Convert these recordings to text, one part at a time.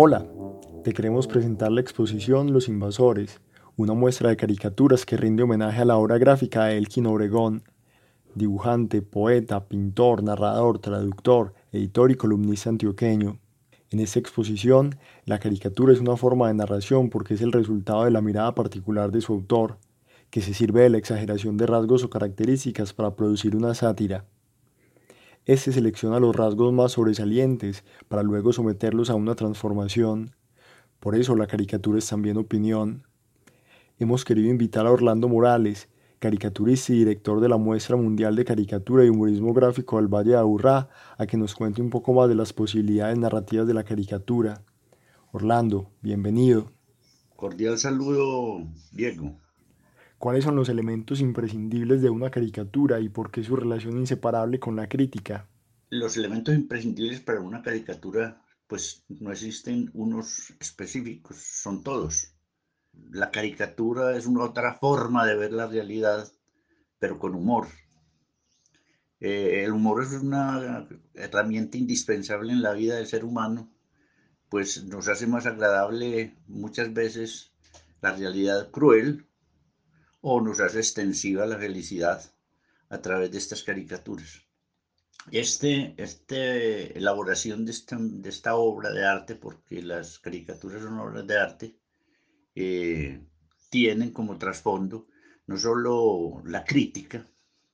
Hola, te queremos presentar la exposición Los Invasores, una muestra de caricaturas que rinde homenaje a la obra gráfica de Elkin Obregón, dibujante, poeta, pintor, narrador, traductor, editor y columnista antioqueño. En esta exposición, la caricatura es una forma de narración porque es el resultado de la mirada particular de su autor, que se sirve de la exageración de rasgos o características para producir una sátira. Este selecciona los rasgos más sobresalientes para luego someterlos a una transformación. Por eso la caricatura es también opinión. Hemos querido invitar a Orlando Morales, caricaturista y director de la Muestra Mundial de Caricatura y Humorismo Gráfico del Valle de Aburrá, a que nos cuente un poco más de las posibilidades narrativas de la caricatura. Orlando, bienvenido. Cordial saludo, Diego. ¿Cuáles son los elementos imprescindibles de una caricatura y por qué su relación inseparable con la crítica? Los elementos imprescindibles para una caricatura, pues no existen unos específicos, son todos. La caricatura es una otra forma de ver la realidad, pero con humor. Eh, el humor es una herramienta indispensable en la vida del ser humano, pues nos hace más agradable muchas veces la realidad cruel o nos hace extensiva la felicidad a través de estas caricaturas. Este, este elaboración de esta, de esta obra de arte, porque las caricaturas son obras de arte, eh, tienen como trasfondo no solo la crítica,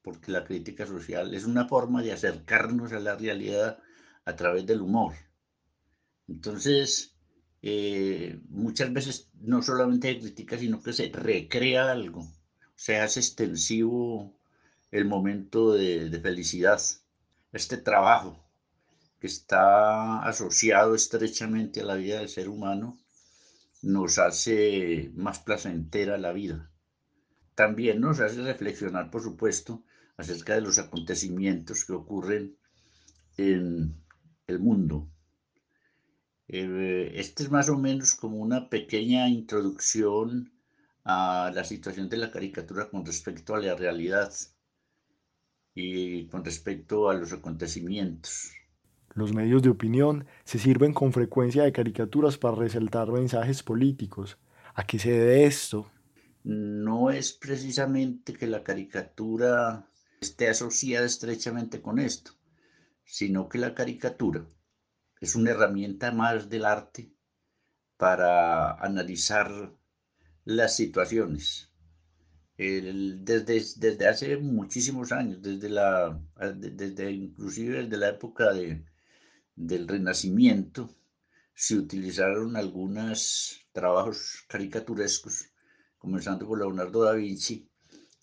porque la crítica social es una forma de acercarnos a la realidad a través del humor. Entonces, eh, muchas veces no solamente se critica, sino que se recrea algo, se hace extensivo el momento de, de felicidad, este trabajo que está asociado estrechamente a la vida del ser humano, nos hace más placentera la vida. También nos hace reflexionar, por supuesto, acerca de los acontecimientos que ocurren en el mundo, eh, este es más o menos como una pequeña introducción a la situación de la caricatura con respecto a la realidad y con respecto a los acontecimientos. Los medios de opinión se sirven con frecuencia de caricaturas para resaltar mensajes políticos. ¿A qué se debe esto? No es precisamente que la caricatura esté asociada estrechamente con esto, sino que la caricatura es una herramienta más del arte para analizar las situaciones. desde, desde hace muchísimos años, desde, la, desde inclusive desde la época de, del Renacimiento, se utilizaron algunos trabajos caricaturescos, comenzando por Leonardo da Vinci,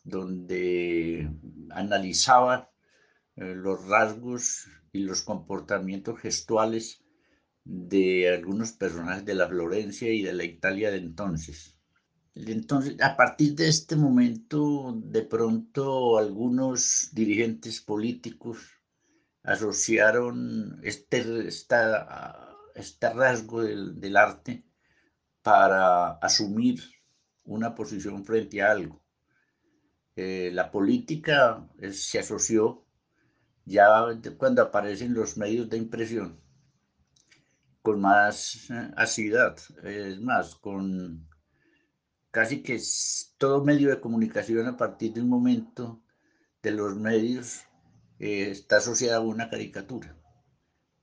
donde analizaba eh, los rasgos y los comportamientos gestuales de algunos personajes de la Florencia y de la Italia de entonces. Entonces, a partir de este momento, de pronto algunos dirigentes políticos asociaron este, este rasgo del, del arte para asumir una posición frente a algo. Eh, la política eh, se asoció ya cuando aparecen los medios de impresión con más eh, acidad, es más, con casi que todo medio de comunicación a partir de un momento de los medios eh, está asociado a una caricatura.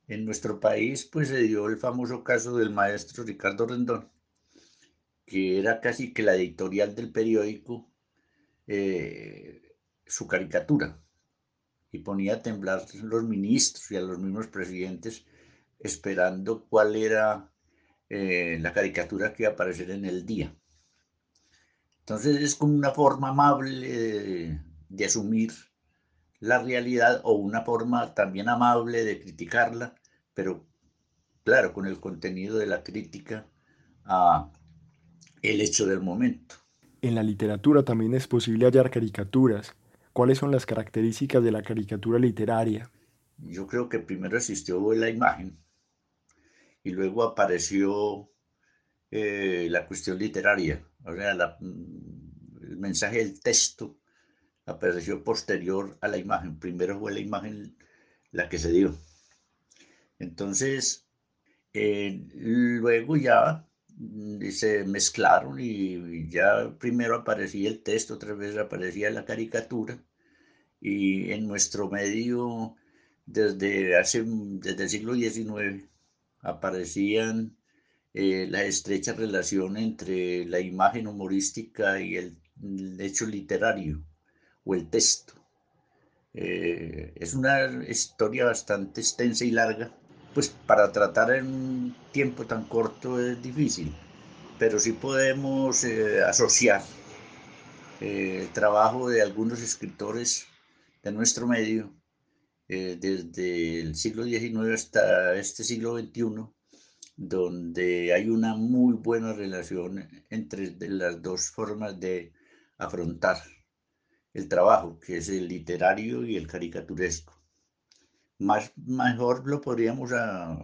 En nuestro país, pues se dio el famoso caso del maestro Ricardo Rendón, que era casi que la editorial del periódico, eh, su caricatura y ponía a temblar los ministros y a los mismos presidentes esperando cuál era eh, la caricatura que iba a aparecer en el día. Entonces es como una forma amable de, asumir la realidad o una forma también amable de criticarla, pero claro, con el contenido de la crítica a el hecho del momento. En la literatura también es posible hallar caricaturas ¿Cuáles son las características de la caricatura literaria? Yo creo que primero existió la imagen y luego apareció eh, la cuestión literaria, o sea, mm, el mensaje del texto apareció posterior a la imagen. Primero fue la imagen la que se dio. Entonces, Eh, luego ya mm, se mezclaron y ya primero aparecía el texto, otra vez aparecía la caricatura y en nuestro medio desde, hace, desde el siglo XIX aparecían eh, la estrecha relación entre la imagen humorística y el, hecho literario o el texto. Eh, es una historia bastante extensa y larga, pues para tratar en un tiempo tan corto es difícil, pero sí podemos eh, asociar el trabajo de algunos escritores de nuestro medio eh, desde el siglo XIX hasta este siglo XXI, donde hay una muy buena relación entre las dos formas de afrontar el trabajo, que es el literario y el caricaturesco. Más, mejor lo podríamos ah,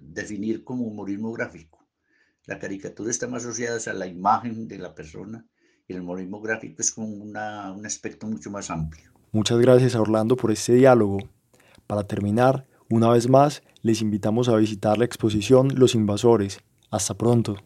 definir como humorismo gráfico. La caricatura está más asociada a la imagen de la persona y el humorismo gráfico es como un aspecto mucho más amplio. Muchas gracias a Orlando por este diálogo. Para terminar, una vez más, les invitamos a visitar la exposición Los Invasores. Hasta pronto.